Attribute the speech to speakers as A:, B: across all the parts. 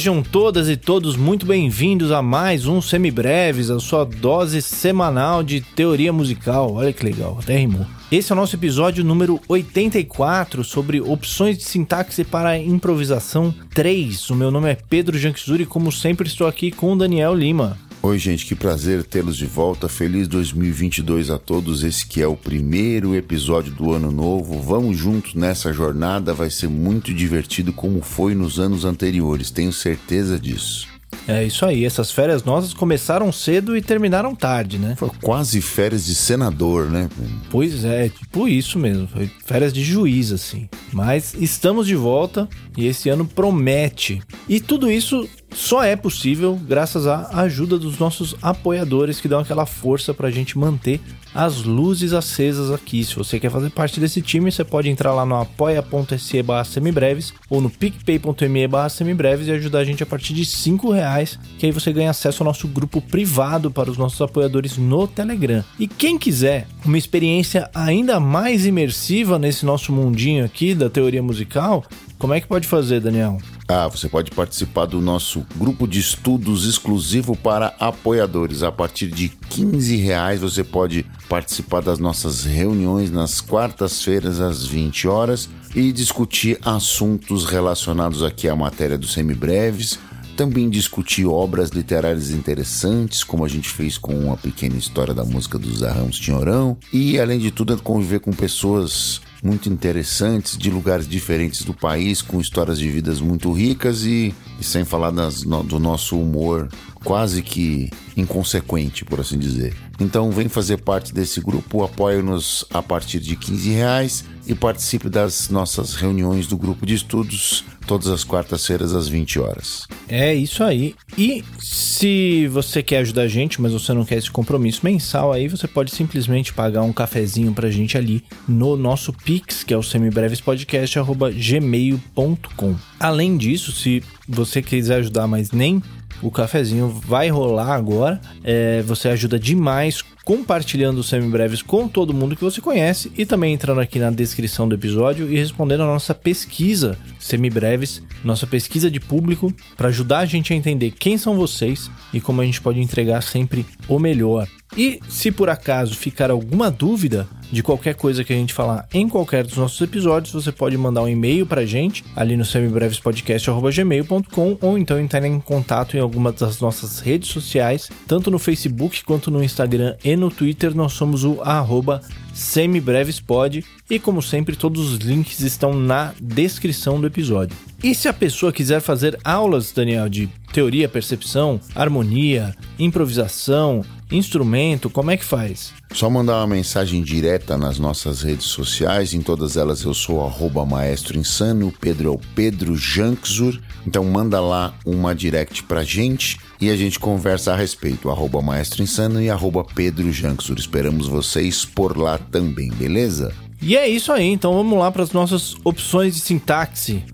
A: Sejam todas e todos muito bem-vindos a mais um Semibreves, a sua dose semanal de teoria musical. Olha que legal, até rimou. Esse é o nosso episódio número 84 sobre opções de sintaxe para improvisação 3. O meu nome é Pedro Janksuri e como sempre estou aqui com o Daniel Lima.
B: Oi, gente, que prazer tê-los de volta. Feliz 2022 a todos. Esse que é o primeiro episódio do ano novo. Vamos juntos nessa jornada, vai ser muito divertido como foi nos anos anteriores, tenho certeza disso.
A: É isso aí, essas férias nossas começaram cedo e terminaram tarde, né?
B: Foi quase férias de senador, né?
A: Pois é, tipo isso mesmo, foi férias de juiz, assim. Mas estamos de volta e esse ano promete. E tudo isso só é possível graças à ajuda dos nossos apoiadores que dão aquela força para a gente manter as luzes acesas aqui. Se você quer fazer parte desse time, você pode entrar lá no apoia.se semibreves ou no picpay.me semibreves e ajudar a gente a partir de 5 reais, que aí você ganha acesso ao nosso grupo privado para os nossos apoiadores no Telegram. E quem quiser uma experiência ainda mais imersiva nesse nosso mundinho aqui da teoria musical, como é que pode fazer, Daniel?
B: Ah, você pode participar do nosso grupo de estudos exclusivo para apoiadores. A partir de 15 reais você pode participar das nossas reuniões nas quartas-feiras às 20 horas e discutir assuntos relacionados aqui à matéria dos semibreves. Também discutir obras literárias interessantes, como a gente fez com a pequena história da música do Zé Ramos Tinhorão. E, além de tudo, conviver com pessoas muito interessantes, de lugares diferentes do país, com histórias de vidas muito ricas e, e sem falar das, no, do nosso humor quase que inconsequente, por assim dizer. Então vem fazer parte desse grupo, apoie-nos a partir de 15 reais e participe das nossas reuniões do grupo de estudos todas as quartas-feiras às 20 horas.
A: É isso aí. E se você quer ajudar a gente, mas você não quer esse compromisso mensal aí, você pode simplesmente pagar um cafezinho pra gente ali no nosso Pix, que é o semibrevespodcast@gmail.com. Além disso, se você quiser ajudar, mas nem o cafezinho vai rolar agora. É, você ajuda demais compartilhando os semibreves com todo mundo que você conhece e também entrando aqui na descrição do episódio e respondendo a nossa pesquisa semibreves, nossa pesquisa de público para ajudar a gente a entender quem são vocês e como a gente pode entregar sempre o melhor. E se por acaso ficar alguma dúvida de qualquer coisa que a gente falar em qualquer dos nossos episódios, você pode mandar um e-mail pra gente ali no semibrevespodcast.gmail.com ou então entrar em contato em alguma das nossas redes sociais, tanto no Facebook quanto no Instagram e no Twitter. Nós somos o arroba semibrevespod e como sempre todos os links estão na descrição do episódio. E se a pessoa quiser fazer aulas, Daniel, de teoria, percepção, harmonia, improvisação, instrumento, como é que faz?
B: Só mandar uma mensagem direta nas nossas redes sociais, em todas elas eu sou arroba maestro insano, o Pedro é o Pedro Janksur, então manda lá uma direct pra gente e a gente conversa a respeito, arroba maestro insano e arroba Pedro Janksur. Esperamos vocês por lá também, beleza?
A: E é isso aí, então vamos lá para as nossas opções de sintaxe.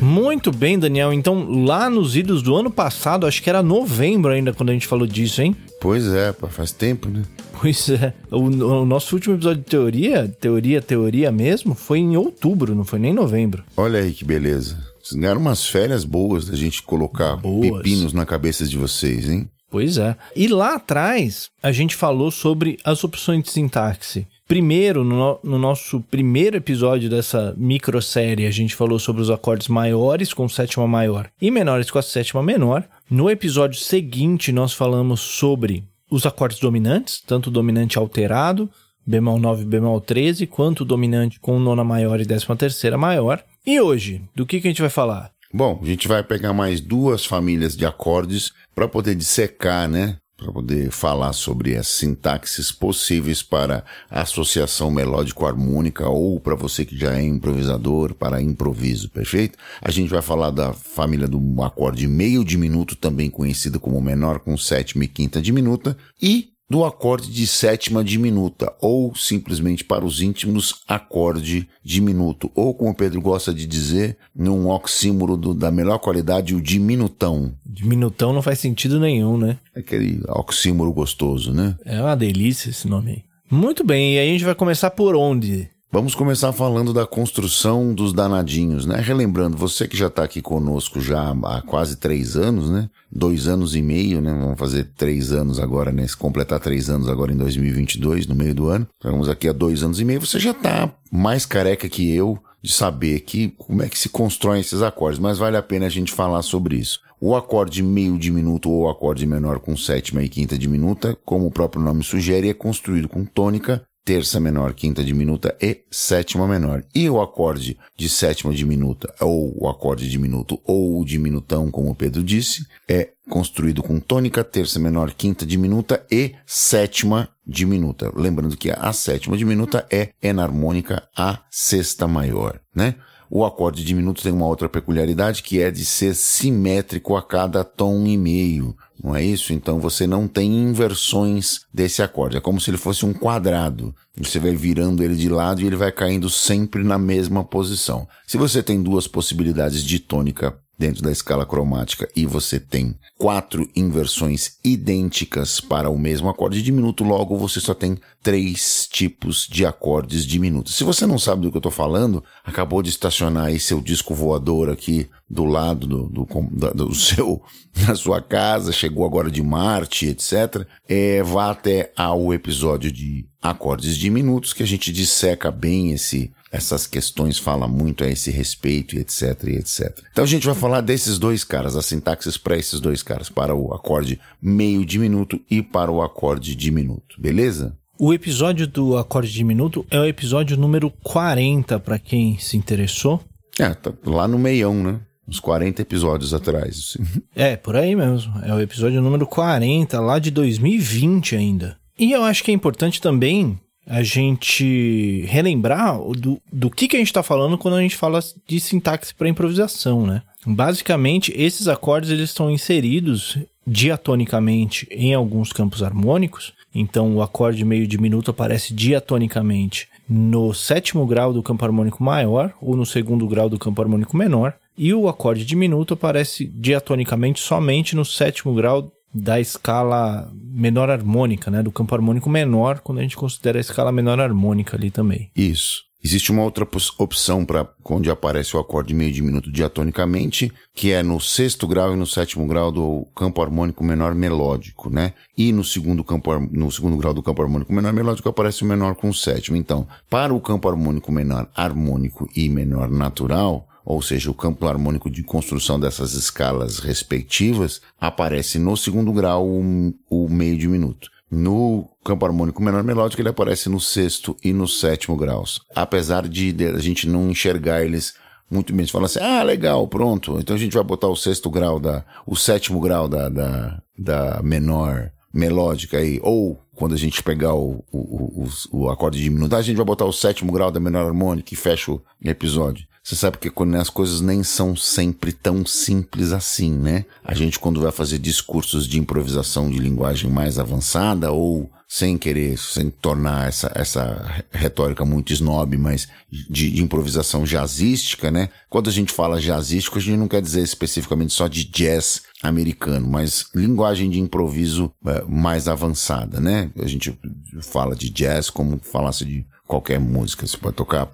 A: Muito bem, Daniel. Então, lá nos idos do ano passado, acho que era novembro ainda quando a gente falou disso, hein?
B: Pois é, faz tempo, né?
A: Pois é. O, o, nosso último episódio de teoria, teoria, teoria mesmo, foi em outubro, não foi nem novembro.
B: Olha aí que beleza. Vocês ganharam umas férias boas da gente colocar boas. pepinos na cabeça de vocês, hein?
A: Pois é. E lá atrás, a gente falou sobre as opções de sintaxe. Primeiro, no, no, nosso primeiro episódio dessa microsérie, a gente falou sobre os acordes maiores com sétima maior e menores com a sétima menor. No episódio seguinte, nós falamos sobre os acordes dominantes, tanto o dominante alterado, bemol 9 e bemol 13, quanto o dominante com nona maior e décima terceira maior. E hoje, do que, que a gente vai falar?
B: Bom, a gente vai pegar mais duas famílias de acordes para poder dissecar, né? para poder falar sobre as sintaxes possíveis para associação melódico-harmônica ou para você que já é improvisador, para improviso, perfeito? A gente vai falar da família do acorde meio diminuto, também conhecido como menor com sétima e quinta diminuta, e do acorde de sétima diminuta, ou simplesmente para os íntimos, acorde diminuto, ou como o Pedro gosta de dizer, num oxímoro da melhor qualidade, o diminutão.
A: Diminutão não faz sentido nenhum, né?
B: Aquele oxímoro gostoso, né?
A: É uma delícia esse nome aí. Muito bem, e aí a gente vai começar por onde?
B: Vamos começar falando da construção dos danadinhos, né? Relembrando, você que já está aqui conosco já há quase três anos, né? Dois anos e meio, né? Vamos fazer três anos agora, né? Completar três anos agora em 2022, no meio do ano. Vamos aqui há dois anos e meio. Você já está mais careca que eu de saber que como é que se constroem esses acordes, mas vale a pena a gente falar sobre isso. O acorde meio diminuto ou acorde menor com sétima e quinta diminuta, como o próprio nome sugere, é construído com tônica, terça menor, quinta diminuta e sétima menor. E o acorde de sétima diminuta, ou o acorde diminuto, ou o diminutão, como o Pedro disse, é construído com tônica, terça menor, quinta diminuta e sétima diminuta. Lembrando que a sétima diminuta é enarmônica a sexta maior, né? O acorde diminuto tem uma outra peculiaridade que é de ser simétrico a cada tom e meio. Não é isso? Então você não tem inversões desse acorde. É como se ele fosse um quadrado. Você vai virando ele de lado e ele vai caindo sempre na mesma posição. Se você tem duas possibilidades de tônica dentro da escala cromática e você tem quatro inversões idênticas para o mesmo acorde diminuto, logo você só tem três tipos de acordes diminutos. Se você não sabe do que eu estou falando, acabou de estacionar aí seu disco voador aqui do lado do, do, do, do seu, da sua casa, chegou agora de Marte, etc. É, vá até ao episódio de acordes diminutos que a gente disseca bem esse essas questões fala muito a esse respeito e etc e etc. Então a gente vai falar desses dois caras, as sintaxes para esses dois caras, para o acorde meio diminuto e para o acorde diminuto, beleza?
A: O episódio do acorde diminuto é o episódio número 40 para quem se interessou.
B: É, tá lá no meião, né? Uns 40 episódios atrás.
A: é, por aí mesmo. É o episódio número 40, lá de 2020 ainda. E eu acho que é importante também a gente relembrar do, do que, que a gente está falando quando a gente fala de sintaxe para improvisação, né? Basicamente, esses acordes eles estão inseridos diatonicamente em alguns campos harmônicos. Então, o acorde meio diminuto aparece diatonicamente no sétimo grau do campo harmônico maior ou no segundo grau do campo harmônico menor. E o acorde diminuto aparece diatonicamente somente no sétimo grau da escala menor harmônica, né? Do campo harmônico menor, quando a gente considera a escala menor harmônica ali também.
B: Isso. Existe uma outra opção para onde aparece o acorde meio diminuto diatonicamente, que é no sexto grau e no sétimo grau do campo harmônico menor melódico, né? E no segundo campo no segundo grau do campo harmônico menor melódico aparece o menor com o sétimo. Então, para o campo harmônico menor harmônico e menor natural, ou seja, o campo harmônico de construção dessas escalas respectivas, aparece no segundo grau o, o meio diminuto. No campo harmônico menor melódico, ele aparece no sexto e no sétimo graus. Apesar de, a gente não enxergar eles muito bem. Você fala assim, ah, legal, pronto. Então a gente vai botar o sexto grau da, o sétimo grau da, da, da menor melódica aí, ou quando a gente pegar o, o, o, o acorde diminuto, a gente vai botar o sétimo grau da menor harmônica e fecha o episódio. Você sabe que as coisas nem são sempre tão simples assim, né? A gente quando vai fazer discursos de improvisação de linguagem mais avançada ou sem querer, sem tornar essa, essa retórica muito snob, mas de, de, improvisação jazzística, né? Quando a gente fala jazzístico, a gente não quer dizer especificamente só de jazz americano, mas linguagem de improviso é, mais avançada, né? A gente fala de jazz como falasse de qualquer música. Você pode tocar,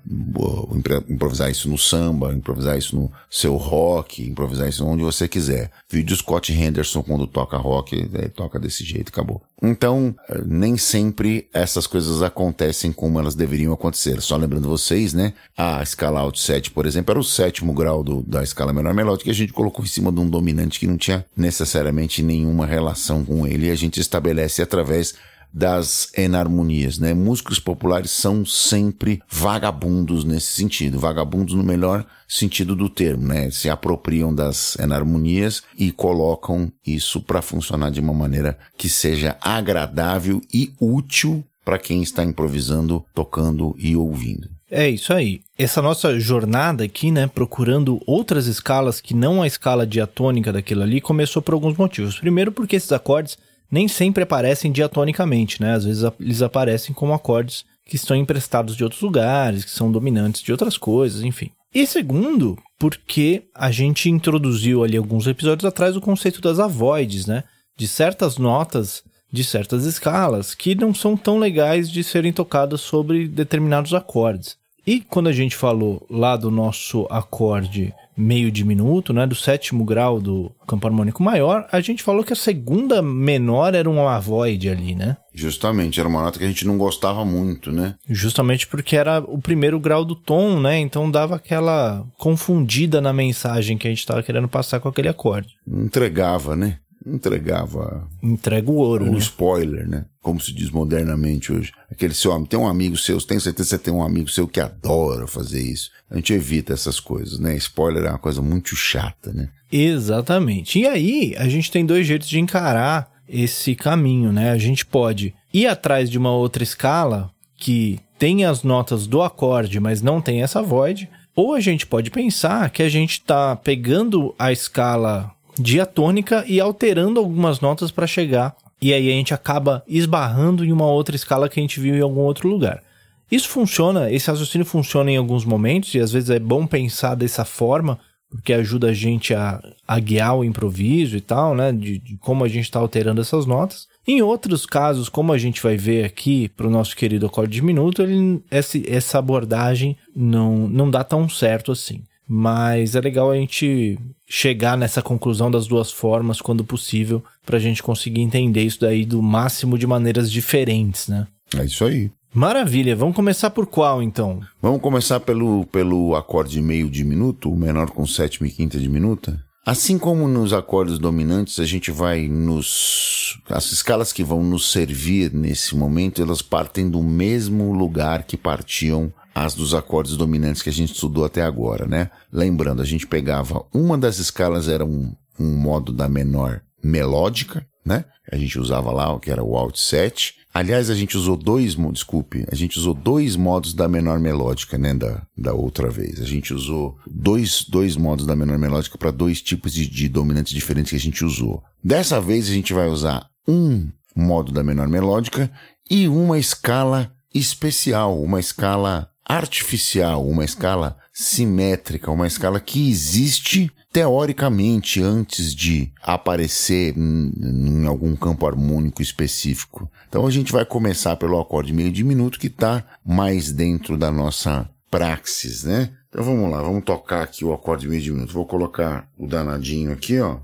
B: improvisar isso no samba, improvisar isso no seu rock, improvisar isso onde você quiser. Vídeo Scott Henderson quando toca rock, é, toca desse jeito, acabou. Então, nem sempre essas coisas acontecem como elas deveriam acontecer. Só lembrando vocês, né? A escala Alt 7, por exemplo, era o sétimo grau do, da escala menor melódica que a gente colocou em cima de um dominante que não tinha necessariamente nenhuma relação com ele e a gente estabelece através das enarmonias, né? Músicos populares são sempre vagabundos nesse sentido, vagabundos no melhor sentido do termo, né? Se apropriam das enarmonias e colocam isso para funcionar de uma maneira que seja agradável e útil para quem está improvisando, tocando e ouvindo.
A: É isso aí. Essa nossa jornada aqui, né, procurando outras escalas que não a escala diatônica daquilo ali, começou por alguns motivos. Primeiro, porque esses acordes nem sempre aparecem diatonicamente, né? Às vezes eles aparecem como acordes que estão emprestados de outros lugares, que são dominantes de outras coisas, enfim. E segundo, porque a gente introduziu ali alguns episódios atrás o conceito das avoids, né? De certas notas de certas escalas que não são tão legais de serem tocadas sobre determinados acordes. E quando a gente falou lá do nosso acorde meio diminuto, né, do sétimo grau do campo harmônico maior, a gente falou que a segunda menor era um avoid ali, né?
B: Justamente, era uma nota que a gente não gostava muito, né?
A: Justamente porque era o primeiro grau do tom, né? Então dava aquela confundida na mensagem que a gente estava querendo passar com aquele acorde.
B: Entregava, né? Entregava.
A: Entrega o ouro.
B: Um
A: né?
B: spoiler, né? Como se diz modernamente hoje. Aquele seu amigo, tem um amigo seu, tenho certeza que você tem um amigo seu que adora fazer isso. A gente evita essas coisas, né? Spoiler é uma coisa muito chata, né?
A: Exatamente. E aí, a gente tem dois jeitos de encarar esse caminho, né? A gente pode ir atrás de uma outra escala que tem as notas do acorde, mas não tem essa void. Ou a gente pode pensar que a gente está pegando a escala diatônica e alterando algumas notas para chegar. E aí a gente acaba esbarrando em uma outra escala que a gente viu em algum outro lugar. Isso funciona, esse raciocínio funciona em alguns momentos, e às vezes é bom pensar dessa forma, porque ajuda a gente a, a guiar o improviso e tal, né? De, de como a gente está alterando essas notas. Em outros casos, como a gente vai ver aqui para o nosso querido acorde diminuto, ele, essa, essa abordagem não, não dá tão certo assim. Mas é legal a gente chegar nessa conclusão das duas formas quando possível, para a gente conseguir entender isso daí do máximo de maneiras diferentes, né?
B: É isso aí.
A: Maravilha, vamos começar por qual então?
B: Vamos começar pelo, pelo acorde meio diminuto, o menor com sétima e quinta diminuta. Assim como nos acordes dominantes, a gente vai nos. As escalas que vão nos servir nesse momento, elas partem do mesmo lugar que partiam as dos acordes dominantes que a gente estudou até agora, né? Lembrando, a gente pegava uma das escalas era um, um modo da menor melódica, né? A gente usava lá o que era o alt 7. Aliás, a gente usou dois, desculpe, a gente usou dois modos da menor melódica, né, da, da outra vez. A gente usou dois, dois modos da menor melódica para dois tipos de, de dominantes diferentes que a gente usou. Dessa vez a gente vai usar um modo da menor melódica e uma escala especial, uma escala artificial, uma escala simétrica, uma escala que existe teoricamente antes de aparecer em, algum campo harmônico específico. Então a gente vai começar pelo acorde meio diminuto que está mais dentro da nossa praxis, né? Então vamos lá, vamos tocar aqui o acorde meio diminuto. Vou colocar o danadinho aqui, ó.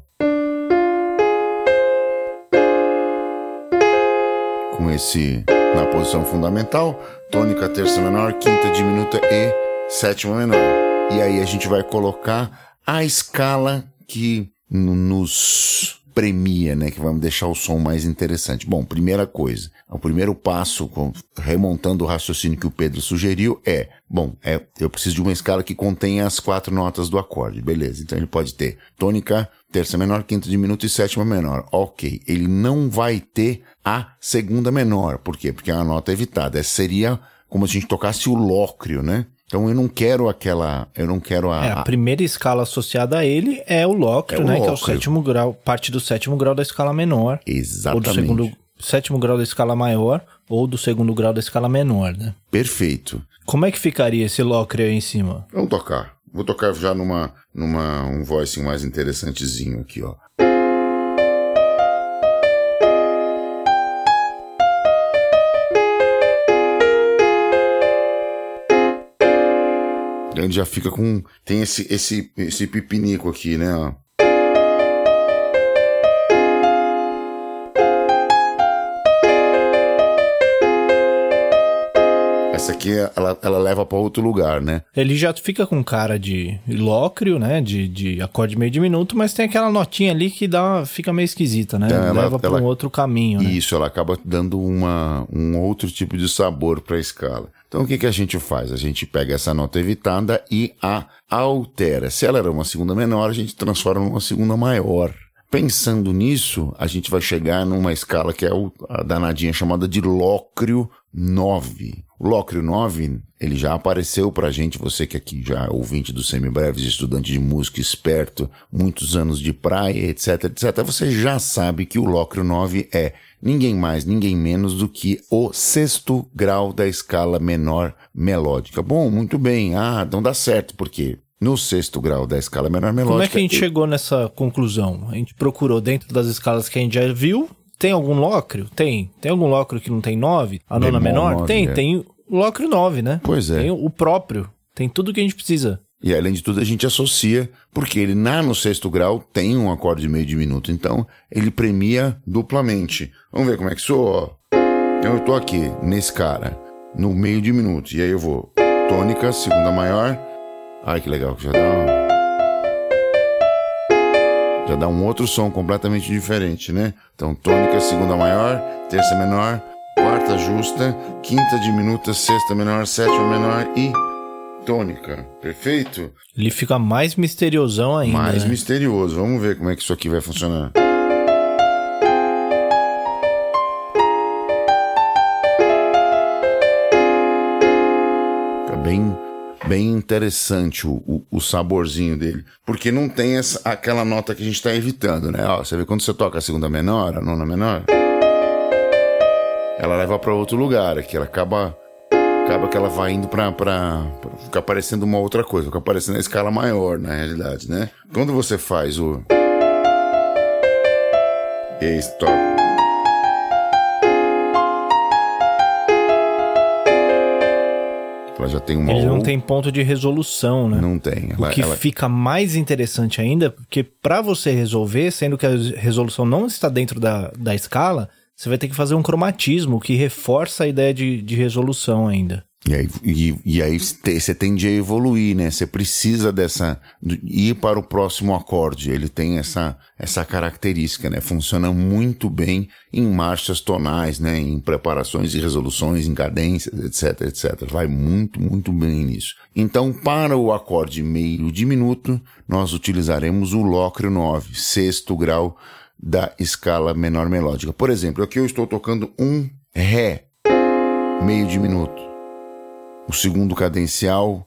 B: Com esse na posição fundamental, tônica terça menor, quinta diminuta e sétima menor. E aí a gente vai colocar a escala que nos premia, né, que vai deixar o som mais interessante. Bom, primeira coisa, o primeiro passo, remontando o raciocínio que o Pedro sugeriu, é, bom, é, eu preciso de uma escala que contenha as quatro notas do acorde, beleza? Então ele pode ter tônica, terça menor, quinta diminuta e sétima menor. Ok, ele não vai ter a segunda menor, por quê? Porque é uma nota evitada. Essa seria como se a gente tocasse o lócrio, né? Então eu não quero aquela. Eu não quero a.
A: É, a primeira escala associada a ele é o lócrio, é né? Que é o sétimo grau, parte do sétimo grau da escala menor.
B: Exatamente.
A: Ou do segundo, sétimo grau da escala maior, ou do segundo grau da escala menor, né?
B: Perfeito.
A: Como é que ficaria esse lócrio aí em cima?
B: Vamos tocar. Vou tocar já numa, numa um voice mais interessantezinho aqui, ó. Ele já fica com. Tem esse, esse, esse pipinico aqui, né? Essa aqui, ela, ela leva para outro lugar, né?
A: Ele já fica com cara de lócrio, né? De, de acorde meio diminuto, mas tem aquela notinha ali que dá, fica meio esquisita, né? Então, ela, leva para um outro caminho, né?
B: Isso, ela acaba dando uma, um outro tipo de sabor para a escala. Então o que, que a gente faz? A gente pega essa nota evitada e a altera. Se ela era uma segunda menor, a gente transforma numa segunda maior. Pensando nisso, a gente vai chegar numa escala que é a danadinha chamada de Lócrio 9. O Lócrio 9, ele já apareceu pra gente, você que aqui já é ouvinte do Semibreves, estudante de música esperto, muitos anos de praia, etc, etc, você já sabe que o Lócrio 9 é ninguém mais, ninguém menos do que o sexto grau da escala menor melódica. Bom, muito bem. Ah, não dá certo, porque no sexto grau da escala menor melódica. Como
A: é que a gente eu... chegou nessa conclusão? A gente procurou dentro das escalas que a gente já viu. Tem algum lócrio? Tem. Tem algum lócrio que não tem nove? A nona menor? 9, tem. É. Tem Locre 9, né?
B: Pois é.
A: Tem o próprio. Tem tudo que a gente precisa.
B: E além de tudo, a gente associa, porque ele na no sexto grau tem um acorde meio diminuto, então ele premia duplamente. Vamos ver como é que soa. Então eu tô aqui, nesse cara, no meio diminuto, e aí eu vou tônica, segunda maior. Ai que legal que já dá. Um... Já dá um outro som completamente diferente, né? Então tônica, segunda maior, terça menor, quarta justa, quinta diminuta, sexta menor, sétima menor e tônica. Perfeito?
A: Ele fica mais misteriosão ainda.
B: Mais
A: né?
B: misterioso. Vamos ver como é que isso aqui vai funcionar. Fica bem, bem interessante o, o, o saborzinho dele. Porque não tem essa, aquela nota que a gente está evitando, né? Ó, você vê quando você toca a segunda menor, a nona menor, ela leva para outro lugar aqui. Ela acaba acaba que ela vai indo pra, pra, pra, ficar parecendo uma outra coisa, ficar parecendo a escala maior, na realidade, né? Quando você faz o. E stop. Ela já tem uma.
A: Ele não
B: ou-
A: tem ponto de resolução, né?
B: Não tem.
A: O
B: Ela,
A: que
B: ela-
A: fica mais interessante ainda, porque para você resolver, sendo que a resolução não está dentro da, da escala, você vai ter que fazer um cromatismo que reforça a ideia de, de resolução ainda.
B: E aí, e, e aí você tende a evoluir, né? Você precisa dessa. de ir para o próximo acorde. Ele tem essa, essa característica, né? Funciona muito bem em marchas tonais, né? Em preparações e resoluções, em cadências, etc, etc. Vai muito, muito bem nisso. Então, para o acorde meio diminuto, nós utilizaremos o Locre 9, sexto grau da escala menor melódica. Por exemplo, aqui eu estou tocando um Ré meio diminuto o segundo cadencial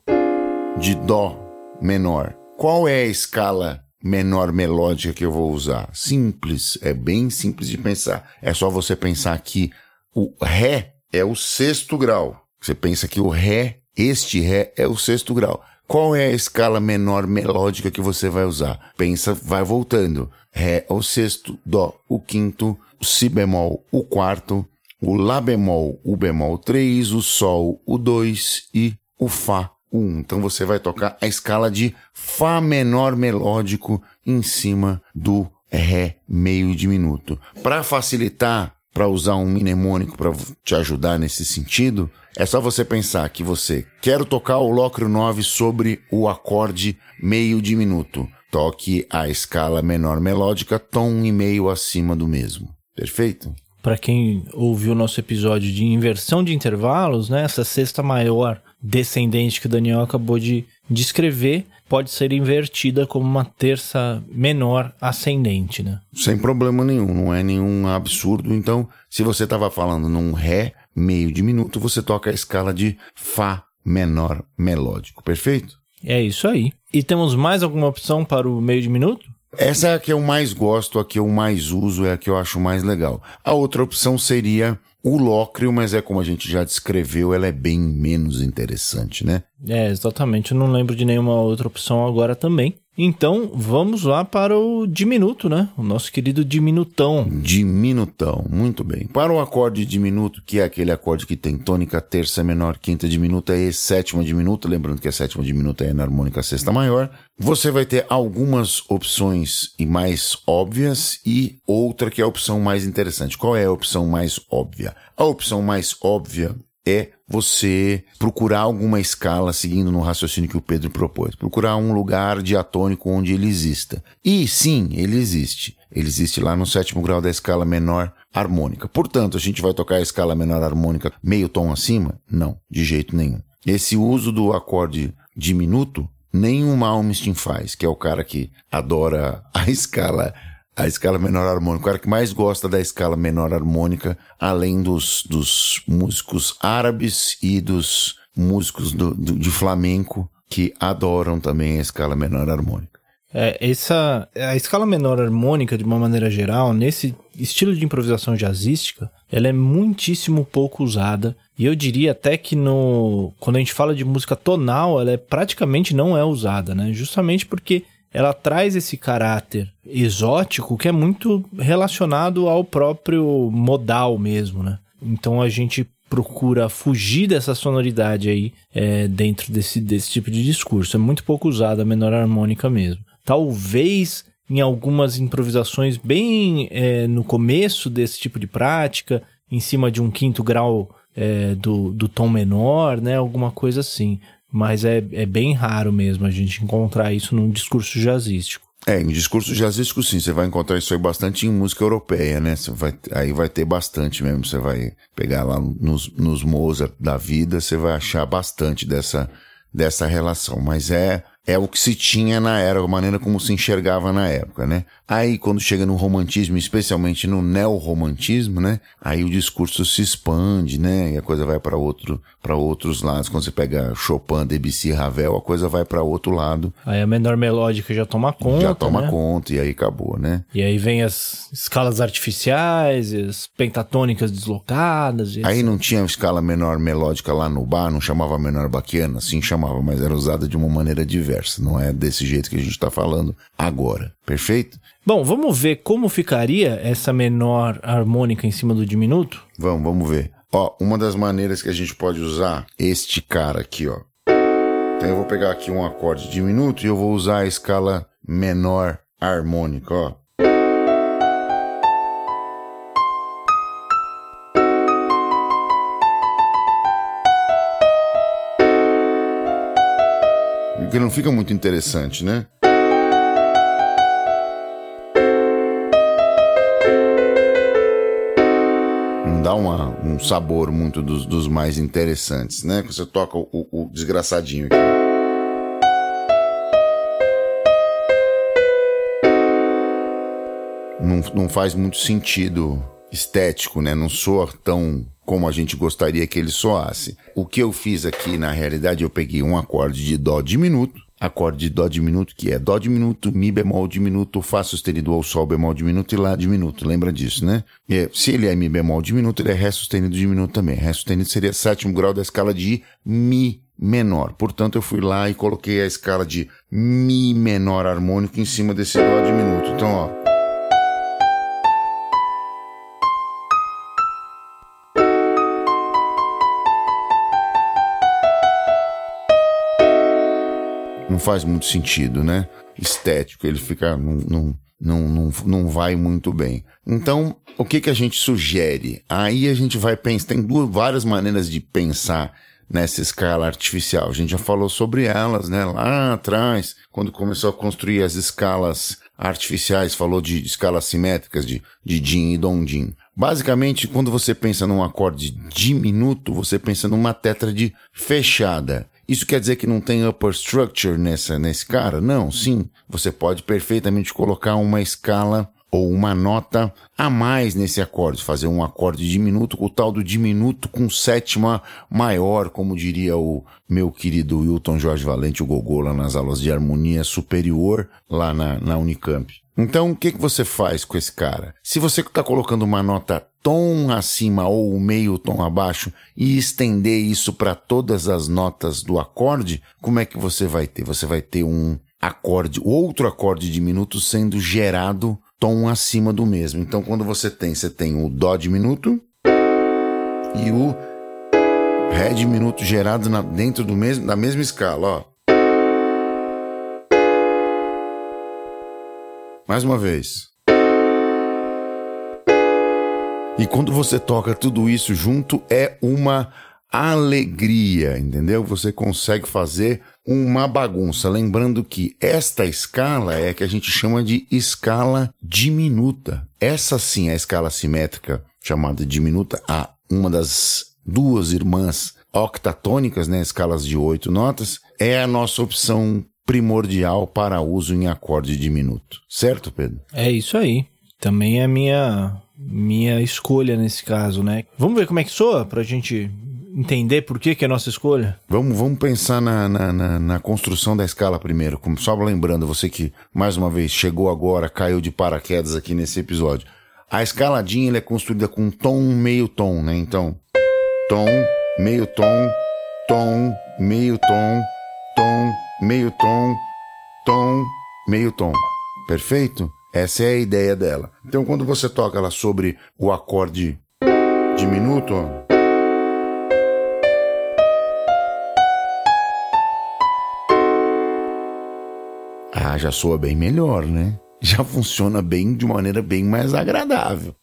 B: de Dó menor. Qual é a escala menor melódica que eu vou usar? Simples, é bem simples de pensar. É só você pensar que o Ré é o sexto grau. Você pensa que o Ré, este Ré é o sexto grau. Qual é a escala menor melódica que você vai usar? Pensa, vai voltando. Ré o sexto, Dó o quinto, Si bemol o quarto, o Lá bemol, o bemol 3, o Sol, o 2 e o Fá, o 1. Então você vai tocar a escala de Fá menor melódico em cima do Ré meio diminuto. Para facilitar, para usar um mnemônico para te ajudar nesse sentido, é só você pensar que você quer tocar o Locro 9 sobre o acorde meio diminuto. Toque a escala menor melódica, tom e meio acima do mesmo. Perfeito?
A: Para quem ouviu o nosso episódio de inversão de intervalos, né, essa sexta maior descendente que o Daniel acabou de descrever pode ser invertida como uma terça menor ascendente, né?
B: Sem problema nenhum, não é nenhum absurdo. Então, se você estava falando num Ré meio diminuto, você toca a escala de Fá menor melódico, perfeito?
A: É isso aí. E temos mais alguma opção para o meio de minuto?
B: Essa é a que eu mais gosto, a que eu mais uso, é a que eu acho mais legal. A outra opção seria o lócreo, mas é como a gente já descreveu, ela é bem menos interessante, né?
A: É, exatamente. Eu não lembro de nenhuma outra opção agora também. Então, vamos lá para o diminuto, né? O nosso querido diminutão.
B: Diminutão, muito bem. Para o acorde diminuto, que é aquele acorde que tem tônica, terça menor, quinta diminuta e sétima diminuta, lembrando que a sétima diminuta é na harmônica sexta maior, você vai ter algumas opções e mais óbvias e outra que é a opção mais interessante. Qual é a opção mais óbvia? A opção mais óbvia é você procurar alguma escala seguindo no raciocínio que o Pedro propôs. Procurar um lugar diatônico onde ele exista. E sim, ele existe. Ele existe lá no sétimo grau da escala menor harmônica. Portanto, a gente vai tocar a escala menor harmônica meio tom acima? Não, de jeito nenhum. Esse uso do acorde diminuto, nenhum Malmsteen faz, que é o cara que adora a escala a escala menor harmônica, o cara que mais gosta da escala menor harmônica, além dos, dos músicos árabes e dos músicos do, do- de flamenco, que adoram também a escala menor harmônica.
A: É, essa, a escala menor harmônica, de uma maneira geral, nesse estilo de improvisação jazzística, ela é muitíssimo pouco usada. E eu diria até que no quando a gente fala de música tonal, ela é, praticamente não é usada, né? Justamente porque ela traz esse caráter exótico que é muito relacionado ao próprio modal mesmo, né? Então a gente procura fugir dessa sonoridade aí é, dentro desse, desse tipo de discurso. É muito pouco usada a menor harmônica mesmo. Talvez em algumas improvisações bem é, no começo desse tipo de prática, em cima de um quinto grau é, do, do tom menor, né? Alguma coisa assim. Mas é, é bem raro mesmo a gente encontrar isso num discurso jazzístico.
B: É, em discurso jazzístico sim, você vai encontrar isso aí bastante em música europeia, né? Você vai, aí vai ter bastante mesmo, você vai pegar lá nos, nos Mozart da vida, você vai achar bastante dessa, dessa relação. Mas é, é o que se tinha na era, a maneira como se enxergava na época, né? Aí quando chega no romantismo, especialmente no neorromantismo, né? Aí o discurso se expande, né? E a coisa vai para outro, para outros lados. Quando você pega Chopin, Debussy, Ravel, a coisa vai para outro lado.
A: Aí a menor melódica já toma conta,
B: Já toma
A: né?
B: conta e aí acabou, né?
A: E aí vem as escalas artificiais, as pentatônicas deslocadas.
B: Aí não tinha escala menor melódica lá no bar, não chamava menor baquiana, sim chamava, mas era usada de uma maneira diversa. Não é desse jeito que a gente está falando agora. Perfeito?
A: Bom, vamos ver como ficaria essa menor harmônica em cima do diminuto?
B: Vamos, vamos ver. Ó, uma das maneiras que a gente pode usar este cara aqui, ó. Então eu vou pegar aqui um acorde diminuto e eu vou usar a escala menor harmônica, ó. Porque não fica muito interessante, né? Não dá uma, um sabor muito dos, dos mais interessantes, né? Você toca o, o desgraçadinho aqui. Não, não faz muito sentido estético, né? Não soa tão como a gente gostaria que ele soasse. O que eu fiz aqui, na realidade, eu peguei um acorde de Dó diminuto, acorde de Dó diminuto, que é Dó diminuto, Mi bemol diminuto, Fá sustenido ou Sol bemol diminuto e Lá diminuto. Lembra disso, né? E, se ele é Mi bemol diminuto, ele é Ré sustenido diminuto também. Ré sustenido seria sétimo grau da escala de Mi menor. Portanto, eu fui lá e coloquei a escala de Mi menor harmônico em cima desse Dó diminuto. Então, ó. Não faz muito sentido, né? Estético, ele fica. Não, não, não, não, vai muito bem. Então, o que, que a gente sugere? Aí a gente vai pensar. Tem duas, várias maneiras de pensar nessa escala artificial. A gente já falou sobre elas, né? Lá atrás, quando começou a construir as escalas artificiais, falou de escalas simétricas de, de Din e Dondin. Basicamente, quando você pensa num acorde diminuto, você pensa numa tétrade fechada. Isso quer dizer que não tem upper structure nessa, nesse cara? Não, sim. Você pode perfeitamente colocar uma escala ou uma nota a mais nesse acorde, fazer um acorde diminuto, o tal do diminuto com sétima maior, como diria o meu querido Wilton Jorge Valente, o Gogô, lá nas aulas de harmonia superior, lá na, na Unicamp. Então, o que, que você faz com esse cara? Se você está colocando uma nota tom acima ou meio tom abaixo e estender isso para todas as notas do acorde, como é que você vai ter? Você vai ter um acorde, outro acorde diminuto sendo gerado tom acima do mesmo. Então, quando você tem, você tem o dó diminuto e o ré diminuto gerado na, dentro do mesmo, da mesma escala, ó. Mais uma vez. E quando você toca tudo isso junto, é uma alegria, entendeu? Você consegue fazer uma bagunça. Lembrando que esta escala é que a gente chama de escala diminuta. Essa sim é a escala simétrica chamada diminuta, a uma das duas irmãs octatônicas, né, escalas de oito notas, é a nossa opção primordial para uso em acorde diminuto. Certo, Pedro?
A: É isso aí. Também é a minha, minha escolha nesse caso, né? Vamos ver como é que soa pra gente entender por que, que é a nossa escolha?
B: Vamos, vamos pensar na, na, na, na construção da escala primeiro. Como, só lembrando, você que, mais uma vez, chegou agora, caiu de paraquedas aqui nesse episódio. A escaladinha ele é construída com tom, meio tom, né? Então, tom, meio tom, tom, meio tom, tom, meio tom, tom, meio tom. Perfeito? Essa é a ideia dela. Então, quando você toca ela sobre o acorde diminuto, ah, já soa bem melhor, né? Já funciona bem de maneira bem mais agradável.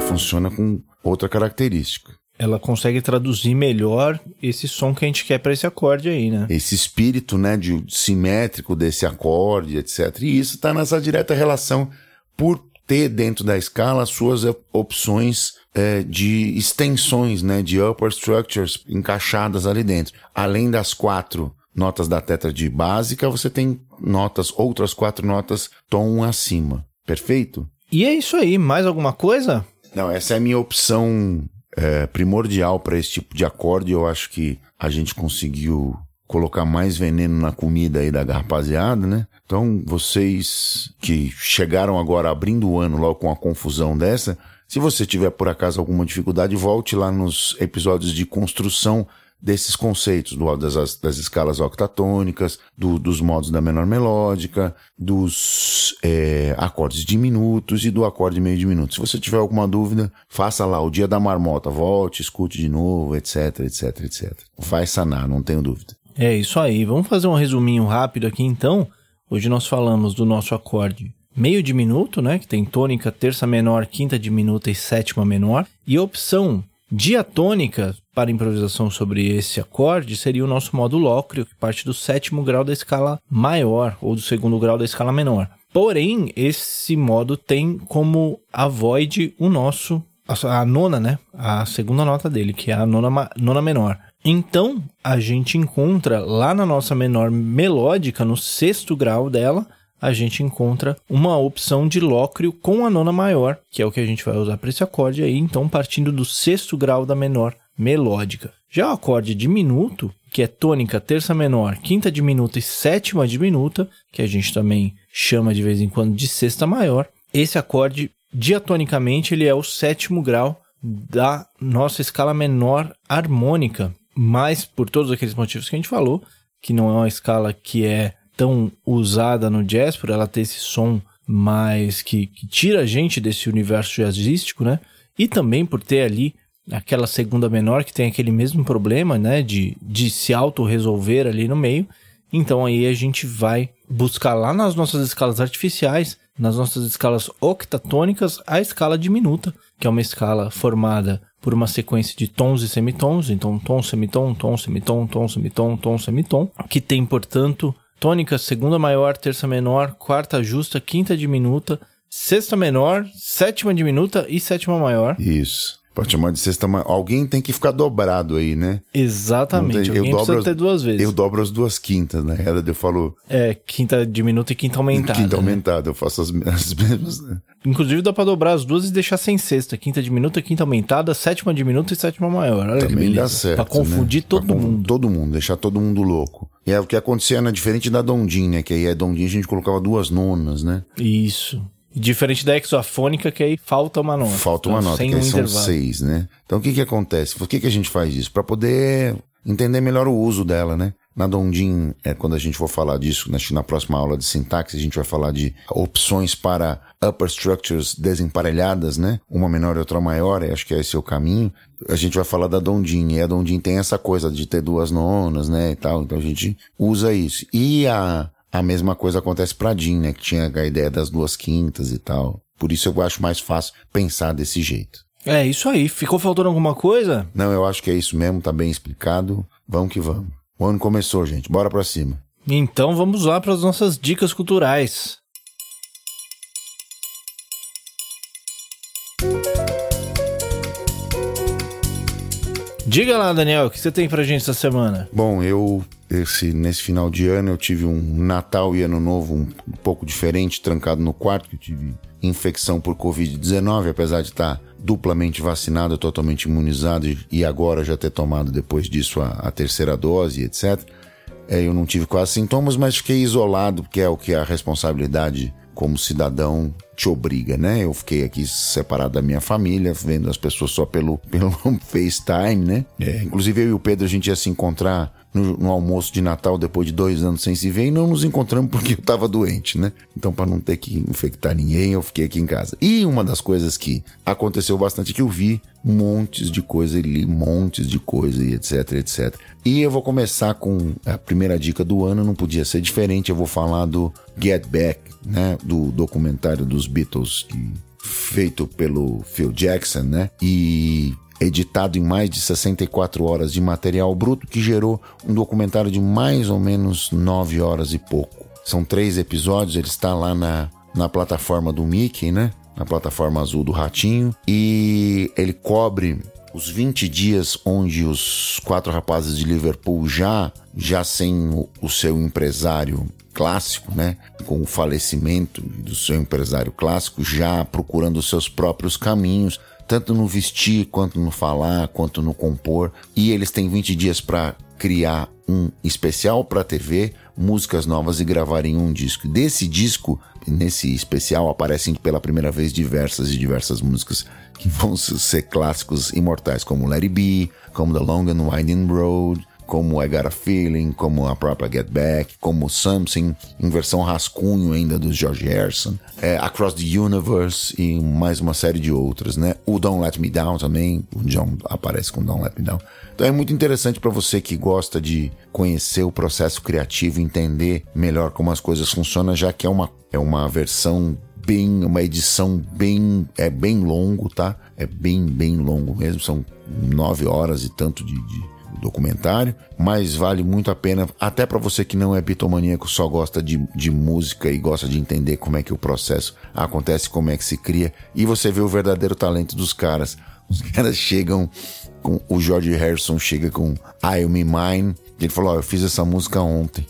B: Funciona com outra característica.
A: Ela consegue traduzir melhor esse som que a gente quer para esse acorde aí, né?
B: Esse espírito, né, de simétrico desse acorde, etc. E isso está nessa direta relação por ter dentro da escala as suas opções é, de extensões, né, de upper structures encaixadas ali dentro. Além das quatro notas da de básica, você tem notas, outras quatro notas tom acima. Perfeito?
A: E é isso aí. Mais alguma coisa?
B: Não, essa é a minha opção é, primordial para esse tipo de acorde. Eu acho que a gente conseguiu colocar mais veneno na comida aí da rapaziada, né? Então, vocês que chegaram agora abrindo o ano logo com a confusão dessa, se você tiver por acaso alguma dificuldade, volte lá nos episódios de construção desses conceitos do, das, das escalas octatônicas, do, dos modos da menor melódica, dos é, acordes diminutos e do acorde meio diminuto. Se você tiver alguma dúvida, faça lá o dia da marmota, volte, escute de novo, etc, etc, etc. Vai sanar, não tenho dúvida.
A: É isso aí. Vamos fazer um resuminho rápido aqui então. Hoje nós falamos do nosso acorde meio diminuto, né, que tem tônica, terça menor, quinta diminuta e sétima menor, e a opção diatônica para improvisação sobre esse acorde seria o nosso modo lócreo, que parte do sétimo grau da escala maior ou do segundo grau da escala menor. Porém, esse modo tem como avoid o nosso a nona, né? A segunda nota dele, que é a nona, nona menor. Então, a gente encontra lá na nossa menor melódica, no sexto grau dela, a gente encontra uma opção de lócreo com a nona maior, que é o que a gente vai usar para esse acorde aí, então partindo do sexto grau da menor melódica. Já o acorde diminuto, que é tônica, terça menor, quinta diminuta e sétima diminuta, que a gente também chama de vez em quando de sexta maior, esse acorde diatonicamente ele é o sétimo grau da nossa escala menor harmônica, mas por todos aqueles motivos que a gente falou, que não é uma escala que é tão usada no jazz, por ela ter esse som mais que, que tira a gente desse universo jazzístico, né? E também por ter ali aquela segunda menor que tem aquele mesmo problema, né? De, de se auto-resolver ali no meio. Então aí a gente vai buscar lá nas nossas escalas artificiais, nas nossas escalas octatônicas, a escala diminuta, que é uma escala formada por uma sequência de tons e semitons, então tom, semitom, tom, semitom, tom, semitom, tom, semitom, que tem, portanto, tônica, segunda maior, terça menor, quarta justa, quinta diminuta, sexta menor, sétima diminuta e sétima maior.
B: Isso. Pode chamar de sexta maior. Alguém tem que ficar dobrado aí, né?
A: Exatamente. Tem, Alguém eu precisa ter duas vezes.
B: Eu dobro as duas quintas, né? Ela eu falo.
A: É, quinta diminuta e quinta aumentada.
B: Quinta
A: né?
B: aumentada, eu faço as, as mesmas, né?
A: Inclusive dá pra dobrar as duas e deixar sem sexta. Quinta diminuta, quinta aumentada, sétima diminuta e sétima maior. Olha
B: Também dá certo.
A: Pra confundir
B: né?
A: todo
B: pra
A: mundo.
B: Todo mundo, deixar todo mundo louco. E é o que acontecia, né? Diferente da Dondim, né? Que aí a Dondim a gente colocava duas nonas, né?
A: Isso. Diferente da exoafônica, que aí falta uma nota.
B: Falta uma então, nota, que aí um são seis, né? Então o que que acontece? Por que que a gente faz isso? Para poder entender melhor o uso dela, né? Na Dondim, é, quando a gente for falar disso, na, na próxima aula de sintaxe, a gente vai falar de opções para upper structures desemparelhadas, né? Uma menor e outra maior, acho que esse é o caminho. A gente vai falar da Dondim, e a Dondim tem essa coisa de ter duas nonas, né, e tal, então a gente usa isso. E a, a mesma coisa acontece para Din, né, que tinha a ideia das duas quintas e tal. Por isso eu acho mais fácil pensar desse jeito.
A: É isso aí. Ficou faltando alguma coisa?
B: Não, eu acho que é isso mesmo, tá bem explicado. Vamos que vamos. O ano começou, gente. Bora pra cima.
A: Então vamos lá para as nossas dicas culturais. Diga lá, Daniel, o que você tem pra gente essa semana?
B: Bom, eu esse nesse final de ano eu tive um Natal e Ano Novo um, um pouco diferente, trancado no quarto, que eu tive infecção por Covid-19, apesar de estar duplamente vacinado, totalmente imunizado e agora já ter tomado depois disso a, a terceira dose, etc. É, eu não tive quase sintomas, mas fiquei isolado, que é o que a responsabilidade como cidadão te obriga, né? Eu fiquei aqui separado da minha família, vendo as pessoas só pelo, pelo FaceTime, né? É, inclusive eu e o Pedro a gente ia se encontrar no, no, almoço de Natal depois de dois anos sem se ver e não nos encontramos porque eu tava doente, né? Então, para não ter que infectar ninguém, eu fiquei aqui em casa. E uma das coisas que aconteceu bastante é que eu vi montes de coisa e li montes de coisa e etc, etc. E eu vou começar com a primeira dica do ano, não podia ser diferente. Eu vou falar do Get Back, né? Do documentário dos Beatles que feito pelo Phil Jackson, né? E editado em mais de 64 horas de material bruto, que gerou um documentário de mais ou menos 9 horas e pouco. São três episódios, ele está lá na, na plataforma do Mickey, né? Na plataforma azul do Ratinho. E ele cobre os 20 dias onde os quatro rapazes de Liverpool já, já sem o, o seu empresário clássico, né? Com o falecimento do seu empresário clássico, já procurando os seus próprios caminhos, tanto no vestir, quanto no falar, quanto no compor. E eles têm 20 dias para criar um especial para TV, músicas novas e gravarem um disco. Desse disco, nesse especial, aparecem pela primeira vez diversas e diversas músicas que vão ser clássicos imortais, como Let It Be, como The Long and Winding Road, como I Got a Feeling, como a própria Get Back, como Something, em versão rascunho ainda do George Harrison, é, Across the Universe e mais uma série de outras, né? O Don't Let Me Down também, o John aparece com Don't Let Me Down. Então é muito interessante para você que gosta de conhecer o processo criativo, entender melhor como as coisas funcionam, já que é uma, é uma versão bem, uma edição bem, é bem longo, tá? É bem, bem longo mesmo, são nove horas e tanto de, de documentário, mas vale muito a pena, até para você que não é bitomaníaco, só gosta de, de música e gosta de entender como é que o processo acontece, como é que se cria, e você vê o verdadeiro talento dos caras. Os caras chegam com. O George Harrison chega com I Me Mine. Ele falou: oh, eu fiz essa música ontem.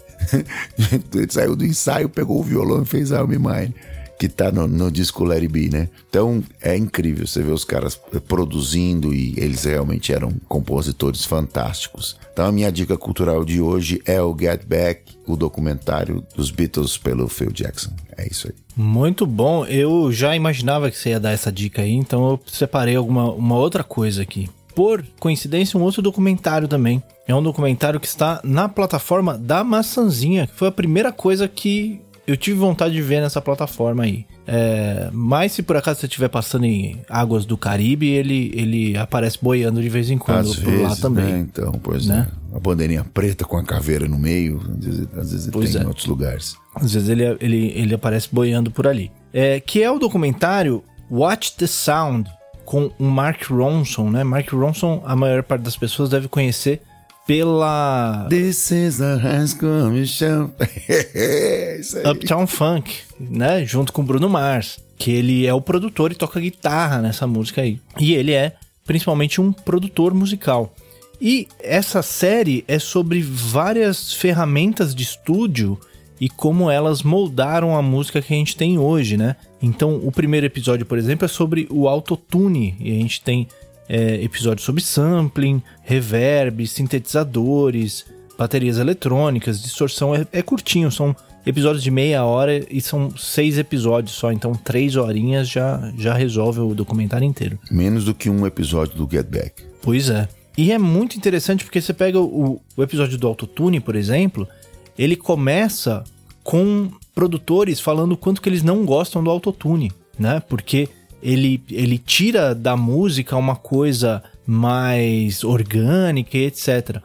B: ele saiu do ensaio, pegou o violão e fez I Me Mine que tá no, no disco Larry B, né? Então é incrível você ver os caras produzindo e eles realmente eram compositores fantásticos. Então a minha dica cultural de hoje é o Get Back, o documentário dos Beatles pelo Phil Jackson. É isso aí.
A: Muito bom. Eu já imaginava que você ia dar essa dica aí, então eu separei alguma uma outra coisa aqui. Por coincidência, um outro documentário também. É um documentário que está na plataforma da Maçãzinha, que foi a primeira coisa que eu tive vontade de ver nessa plataforma aí. É, mas se por acaso você estiver passando em águas do Caribe, ele, ele aparece boiando de vez em quando
B: às por vezes, lá também. Né? Então, pois né? é. A bandeirinha preta com a caveira no meio, às vezes, às vezes tem é. em outros lugares.
A: Às vezes ele, ele, ele aparece boiando por ali. É, que é o documentário Watch the Sound, com o Mark Ronson, né? Mark Ronson, a maior parte das pessoas deve conhecer pela.
B: This is the high school Michelle.
A: Uptown Funk, né? Junto com Bruno Mars. Que ele é o produtor e toca guitarra nessa música aí. E ele é principalmente um produtor musical. E essa série é sobre várias ferramentas de estúdio e como elas moldaram a música que a gente tem hoje, né? Então, o primeiro episódio, por exemplo, é sobre o autotune e a gente tem é, episódios sobre sampling, reverb, sintetizadores, baterias eletrônicas, distorção. É, é, curtinho, são episódios de meia hora e são seis episódios só, então três horinhas já, já resolve o documentário inteiro.
B: Menos do que um episódio do Get Back.
A: Pois é. E é muito interessante porque você pega o, o episódio do Autotune, por exemplo, ele começa com produtores falando o quanto que eles não gostam do Autotune, né? Porque ele, ele tira da música uma coisa mais orgânica e etc.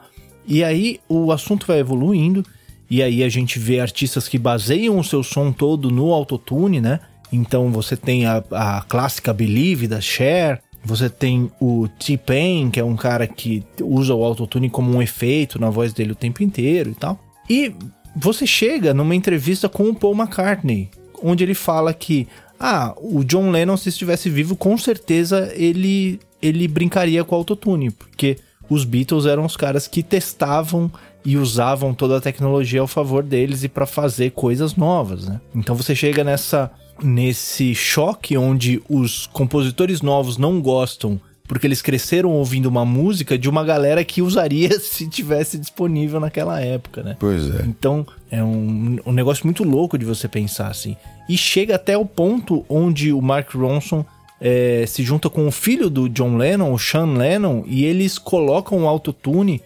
A: E aí o assunto vai evoluindo, e aí a gente vê artistas que baseiam o seu som todo no autotune, né? Então você tem a, a clássica Believe da Cher, você tem o T-Pain, que é um cara que usa o autotune como um efeito na voz dele o tempo inteiro e tal. E você chega numa entrevista com o Paul McCartney, onde ele fala que ah, o John Lennon, se estivesse vivo, com certeza ele, ele brincaria com o autotune, porque os Beatles eram os caras que testavam e usavam toda a tecnologia ao favor deles e para fazer coisas novas, né? Então você chega nessa nesse choque onde os compositores novos não gostam porque eles cresceram ouvindo uma música de uma galera que usaria se tivesse disponível naquela época, né?
B: Pois é.
A: Então é um, um negócio muito louco de você pensar assim. E chega até o ponto onde o Mark Ronson é, se junta com o filho do John Lennon, o Sean Lennon, e eles colocam o autotune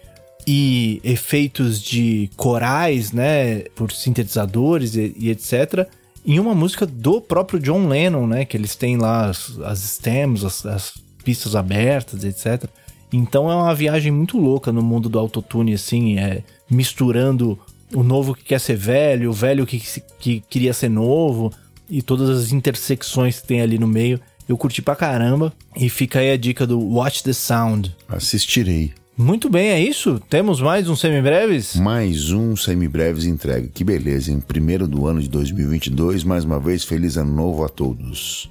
A: e efeitos de corais, né, por sintetizadores e, e etc em uma música do próprio John Lennon, né? Que eles têm lá as, as stems, as, as pistas abertas, etc. Então é uma viagem muito louca no mundo do autotune, assim, é, misturando o novo que quer ser velho, o velho que, que queria ser novo, e todas as intersecções que tem ali no meio. Eu curti pra caramba. E fica aí a dica do Watch the Sound.
B: Assistirei.
A: Muito bem, é isso? Temos mais um Semibreves?
B: Mais um Semibreves entregue. Que beleza, em primeiro do ano de 2022. Mais uma vez, feliz ano novo a todos.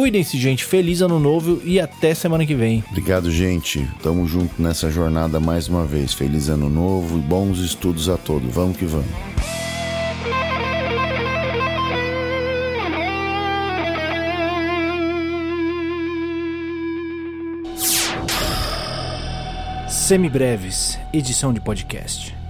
A: Cuide Cuidem-se, gente. Feliz ano novo e até semana que vem.
B: Obrigado, gente. Tamo junto nessa jornada mais uma vez. Feliz ano novo e bons estudos a todos. Vamos que vamos.
A: Semibreves, edição de podcast.